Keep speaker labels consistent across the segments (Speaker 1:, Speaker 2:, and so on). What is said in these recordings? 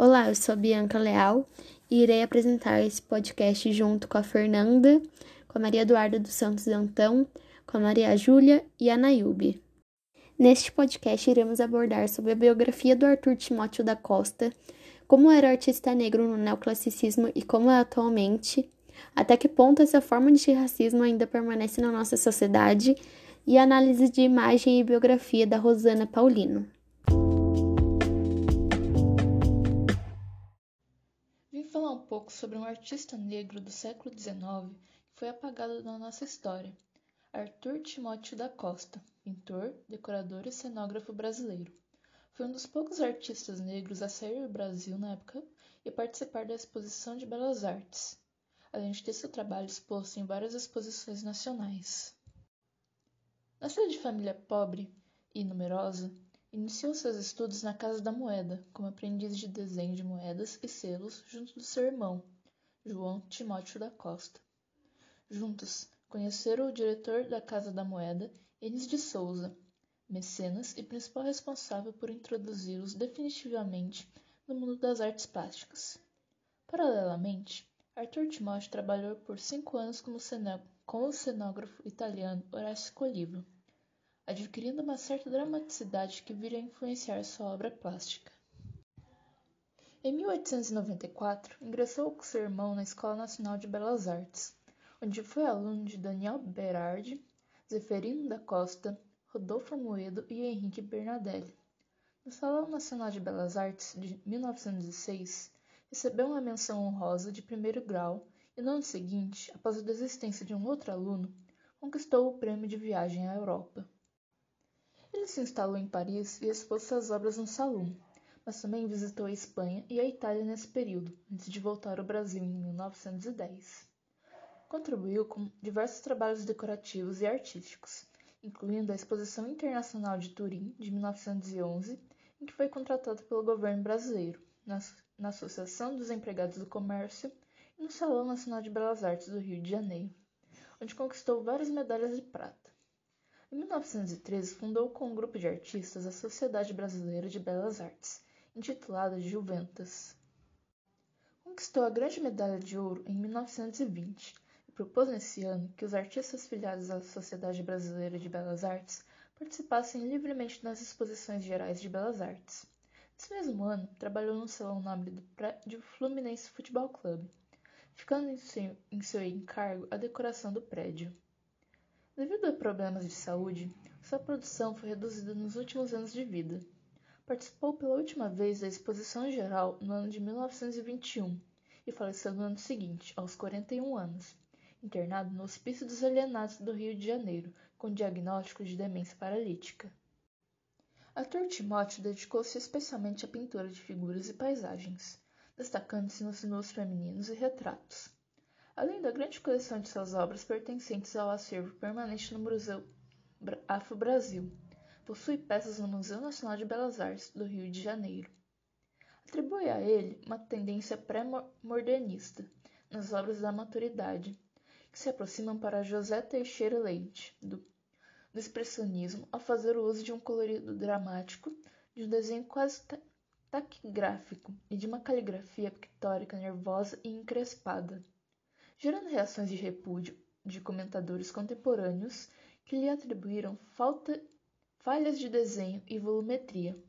Speaker 1: Olá, eu sou Bianca Leal e irei apresentar esse podcast junto com a Fernanda, com a Maria Eduarda dos Santos Antão, com a Maria Júlia e a Nayube. Neste podcast iremos abordar sobre a biografia do Arthur Timóteo da Costa, como era artista negro no neoclassicismo e como é atualmente, até que ponto essa forma de racismo ainda permanece na nossa sociedade e análise de imagem e biografia da Rosana Paulino.
Speaker 2: Falar um pouco sobre um artista negro do século XIX que foi apagado da nossa história, Arthur Timóteo da Costa, pintor, decorador e cenógrafo brasileiro. Foi um dos poucos artistas negros a sair do Brasil na época e participar da Exposição de Belas Artes, além de ter seu trabalho exposto em várias exposições nacionais. Nascido de família pobre e numerosa, iniciou seus estudos na Casa da Moeda, como aprendiz de desenho de moedas e selos junto do seu irmão, João Timóteo da Costa. Juntos, conheceram o diretor da Casa da Moeda, Enes de Souza, mecenas e principal responsável por introduzi-los definitivamente no mundo das artes plásticas. Paralelamente, Arthur Timóteo trabalhou por cinco anos como com o cenógrafo italiano Horacio Colivo, adquirindo uma certa dramaticidade que viria a influenciar sua obra plástica. Em 1894, ingressou com seu irmão na Escola Nacional de Belas Artes, onde foi aluno de Daniel Berardi, Zeferino da Costa, Rodolfo Moedo e Henrique Bernadelli. No Salão Nacional de Belas Artes de 1906, recebeu uma menção honrosa de primeiro grau e no ano seguinte, após a desistência de um outro aluno, conquistou o prêmio de viagem à Europa. Ele se instalou em Paris e expôs suas obras no salão, mas também visitou a Espanha e a Itália nesse período, antes de voltar ao Brasil em 1910. Contribuiu com diversos trabalhos decorativos e artísticos, incluindo a Exposição Internacional de Turim de 1911, em que foi contratado pelo governo brasileiro, na, na Associação dos Empregados do Comércio e no Salão Nacional de Belas Artes do Rio de Janeiro, onde conquistou várias medalhas de prata. Em 1913, fundou com um grupo de artistas a Sociedade Brasileira de Belas Artes, intitulada Juventas. Conquistou a Grande Medalha de Ouro em 1920 e propôs nesse ano que os artistas filiados à Sociedade Brasileira de Belas Artes participassem livremente nas exposições gerais de Belas Artes. Nesse mesmo ano, trabalhou no Salão Nobre do prédio Fluminense Futebol Clube, ficando em seu, em seu encargo a decoração do prédio. Devido a problemas de saúde, sua produção foi reduzida nos últimos anos de vida. Participou pela última vez da Exposição Geral no ano de 1921 e faleceu no ano seguinte, aos 41 anos, internado no Hospício dos Alienados do Rio de Janeiro, com diagnóstico de demência paralítica. Arthur Timóteo dedicou-se especialmente à pintura de figuras e paisagens destacando-se nos nus femininos e retratos. Além da grande coleção de suas obras pertencentes ao acervo permanente no Museu Afro-Brasil, possui peças no Museu Nacional de Belas Artes do Rio de Janeiro. Atribui a ele uma tendência pré-modernista nas obras da maturidade, que se aproximam para José Teixeira Leite, do, do expressionismo, ao fazer o uso de um colorido dramático, de um desenho quase taquigráfico e de uma caligrafia pictórica nervosa e encrespada, gerando reações de repúdio de comentadores contemporâneos que lhe atribuíram falta, falhas de desenho e volumetria.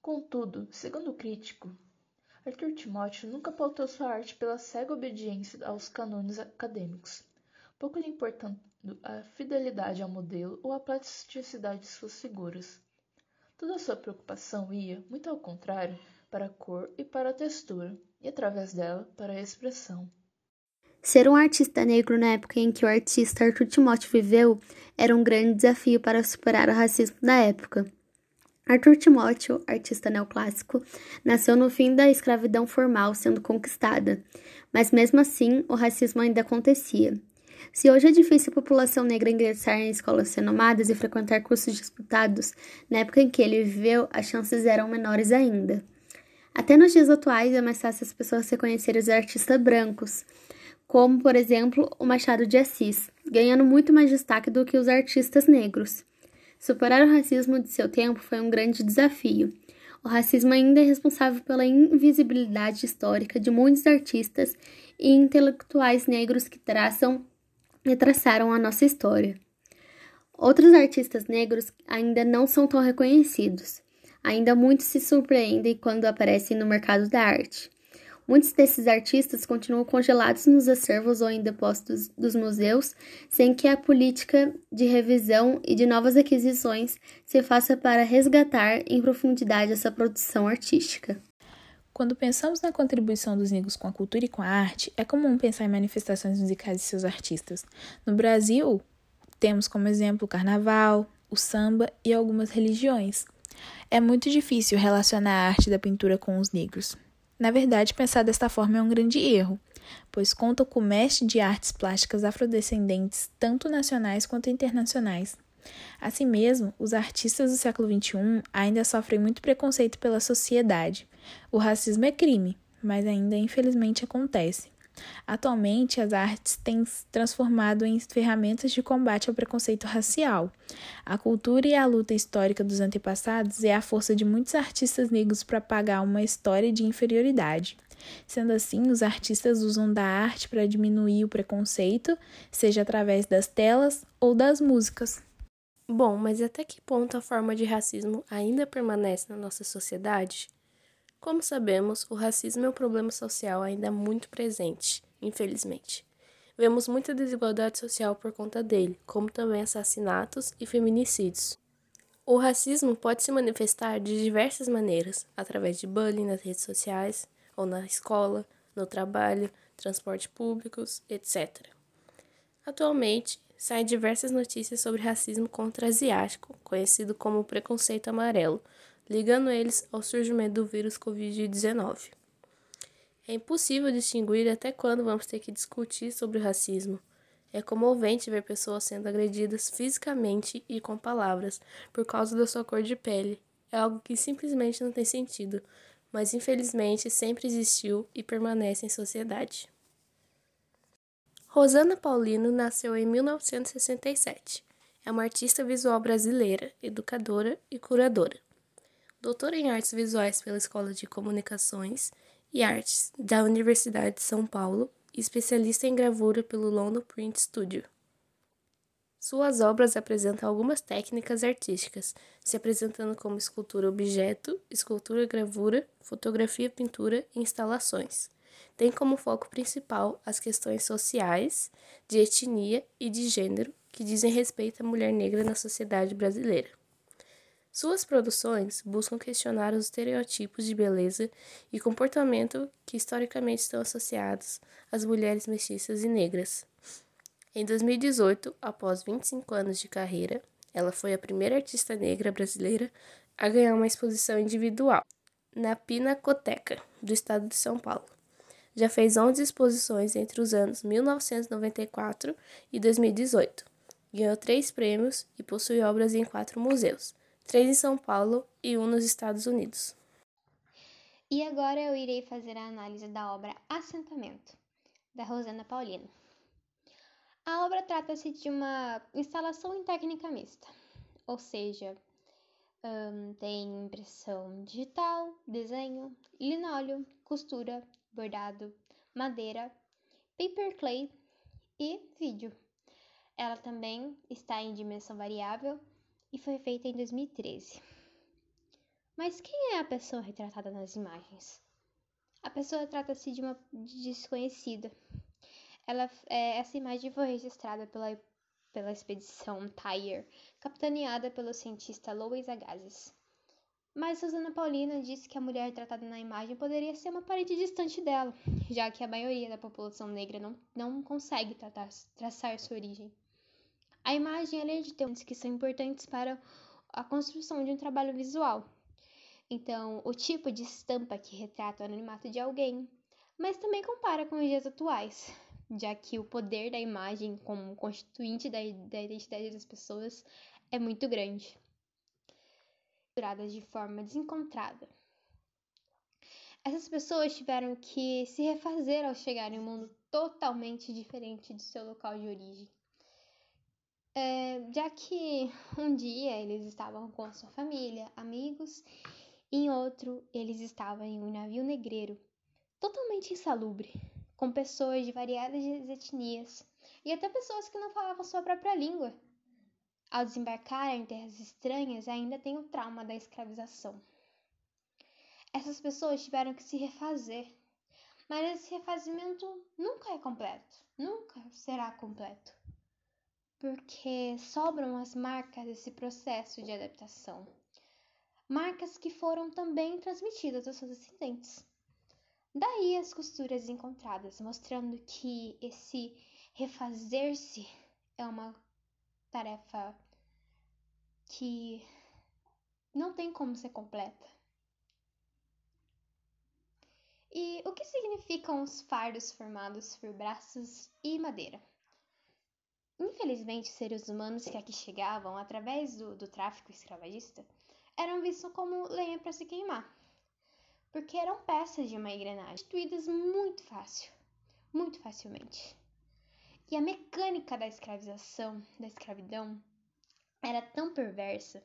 Speaker 2: Contudo, segundo o crítico, Arthur Timóteo nunca pautou sua arte pela cega obediência aos cânones acadêmicos, pouco lhe importando a fidelidade ao modelo ou a plasticidade de suas figuras. Toda sua preocupação ia, muito ao contrário, para a cor e para a textura, e através dela para a expressão.
Speaker 1: Ser um artista negro na época em que o artista Arthur Timóteo viveu era um grande desafio para superar o racismo da época. Arthur Timóteo, artista neoclássico, nasceu no fim da escravidão formal sendo conquistada, mas mesmo assim o racismo ainda acontecia. Se hoje é difícil a população negra ingressar em escolas renomadas e frequentar cursos disputados, na época em que ele viveu, as chances eram menores ainda. Até nos dias atuais é mais fácil as pessoas reconhecerem os artistas brancos, como, por exemplo, o Machado de Assis, ganhando muito mais destaque do que os artistas negros. Superar o racismo de seu tempo foi um grande desafio.
Speaker 3: o racismo ainda é responsável pela invisibilidade histórica de muitos artistas e intelectuais negros que traçam e traçaram a nossa história. Outros artistas negros ainda não são tão reconhecidos. Ainda muitos se surpreendem quando aparecem no mercado da arte. Muitos desses artistas continuam congelados nos acervos ou em depósitos dos museus, sem que a política de revisão e de novas aquisições se faça para resgatar em profundidade essa produção artística.
Speaker 4: Quando pensamos na contribuição dos negros com a cultura e com a arte, é comum pensar em manifestações musicais de seus artistas. No Brasil, temos como exemplo o carnaval, o samba e algumas religiões. É muito difícil relacionar a arte da pintura com os negros. Na verdade, pensar desta forma é um grande erro, pois conta com o mestre de artes plásticas afrodescendentes, tanto nacionais quanto internacionais. Assim mesmo, os artistas do século XXI ainda sofrem muito preconceito pela sociedade. O racismo é crime, mas ainda infelizmente acontece. Atualmente, as artes têm se transformado em ferramentas de combate ao preconceito racial. A cultura e a luta histórica dos antepassados é a força de muitos artistas negros para pagar uma história de inferioridade. Sendo assim, os artistas usam da arte para diminuir o preconceito, seja através das telas ou das músicas.
Speaker 5: Bom, mas até que ponto a forma de racismo ainda permanece na nossa sociedade? Como sabemos, o racismo é um problema social ainda muito presente, infelizmente. Vemos muita desigualdade social por conta dele, como também assassinatos e feminicídios. O racismo pode se manifestar de diversas maneiras, através de bullying nas redes sociais, ou na escola, no trabalho, transporte públicos, etc. Atualmente, saem diversas notícias sobre racismo contra asiático, conhecido como preconceito amarelo, ligando eles ao surgimento do vírus Covid-19. É impossível distinguir até quando vamos ter que discutir sobre o racismo. É comovente ver pessoas sendo agredidas fisicamente e com palavras por causa da sua cor de pele. É algo que simplesmente não tem sentido, mas infelizmente sempre existiu e permanece em sociedade. Rosana Paulino nasceu em 1967. É uma artista visual brasileira, educadora e curadora doutora em Artes Visuais pela Escola de Comunicações e Artes da Universidade de São Paulo e especialista em gravura pelo London Print Studio. Suas obras apresentam algumas técnicas artísticas, se apresentando como escultura objeto, escultura gravura, fotografia pintura e instalações. Tem como foco principal as questões sociais, de etnia e de gênero que dizem respeito à mulher negra na sociedade brasileira. Suas produções buscam questionar os estereotipos de beleza e comportamento que historicamente estão associados às mulheres mestiças e negras. Em 2018, após 25 anos de carreira, ela foi a primeira artista negra brasileira a ganhar uma exposição individual na Pinacoteca, do estado de São Paulo. Já fez 11 exposições entre os anos 1994 e 2018. Ganhou três prêmios e possui obras em quatro museus três em São Paulo e um nos Estados Unidos.
Speaker 3: E agora eu irei fazer a análise da obra Assentamento, da Rosana Paulino. A obra trata-se de uma instalação em técnica mista, ou seja, um, tem impressão digital, desenho, linóleo, costura, bordado, madeira, paper clay e vídeo. Ela também está em dimensão variável e foi feita em 2013. Mas quem é a pessoa retratada nas imagens? A pessoa trata-se de uma desconhecida. Ela, é, essa imagem foi registrada pela, pela expedição Tyre, capitaneada pelo cientista Louis Agassiz. Mas Susana Paulina disse que a mulher retratada na imagem poderia ser uma parente distante dela, já que a maioria da população negra não, não consegue tratar, traçar sua origem. A imagem, além de ter que são importantes para a construção de um trabalho visual. Então, o tipo de estampa que retrata o anonimato de alguém, mas também compara com os dias atuais, já que o poder da imagem como constituinte da, da identidade das pessoas é muito grande. Duradas de forma desencontrada. Essas pessoas tiveram que se refazer ao chegar em um mundo totalmente diferente de seu local de origem. É, já que um dia eles estavam com a sua família, amigos, Em outro, eles estavam em um navio negreiro, totalmente insalubre, com pessoas de variadas etnias e até pessoas que não falavam sua própria língua. Ao desembarcar em terras estranhas, ainda tem o trauma da escravização. Essas pessoas tiveram que se refazer, mas esse refazimento nunca é completo, nunca será completo, porque sobram as marcas desse processo de adaptação, marcas que foram também transmitidas aos seus descendentes. Daí as costuras encontradas, mostrando que esse refazer-se é uma tarefa que não tem como ser completa. E o que significam os fardos formados por braços e madeira? Infelizmente, seres humanos que aqui chegavam através do, do tráfico escravagista eram vistos como lenha para se queimar, porque eram peças de uma engrenagem destruídas muito fácil, muito facilmente. E a mecânica da escravização, da escravidão, era tão perversa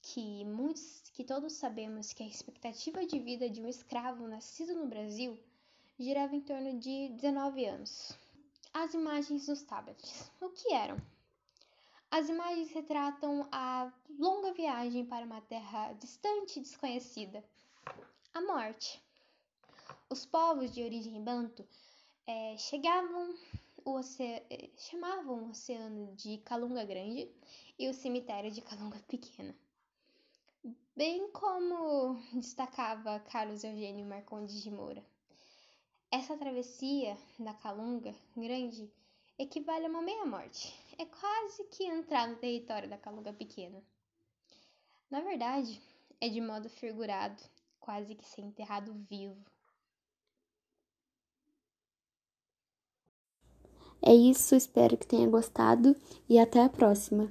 Speaker 3: que muitos, que todos sabemos que a expectativa de vida de um escravo nascido no Brasil girava em torno de 19 anos. As imagens nos tablets. O que eram? As imagens retratam a longa viagem para uma terra distante e desconhecida. A morte. Os povos de origem banto é, chegavam o eh, chamavam o oceano de Calunga Grande e o cemitério de Calunga Pequena. Bem como destacava Carlos Eugênio Marcondes de Moura. Essa travessia da Calunga Grande equivale a uma meia-morte. É quase que entrar no território da Calunga Pequena. Na verdade, é de modo figurado, quase que ser enterrado vivo.
Speaker 1: É isso, espero que tenha gostado e até a próxima.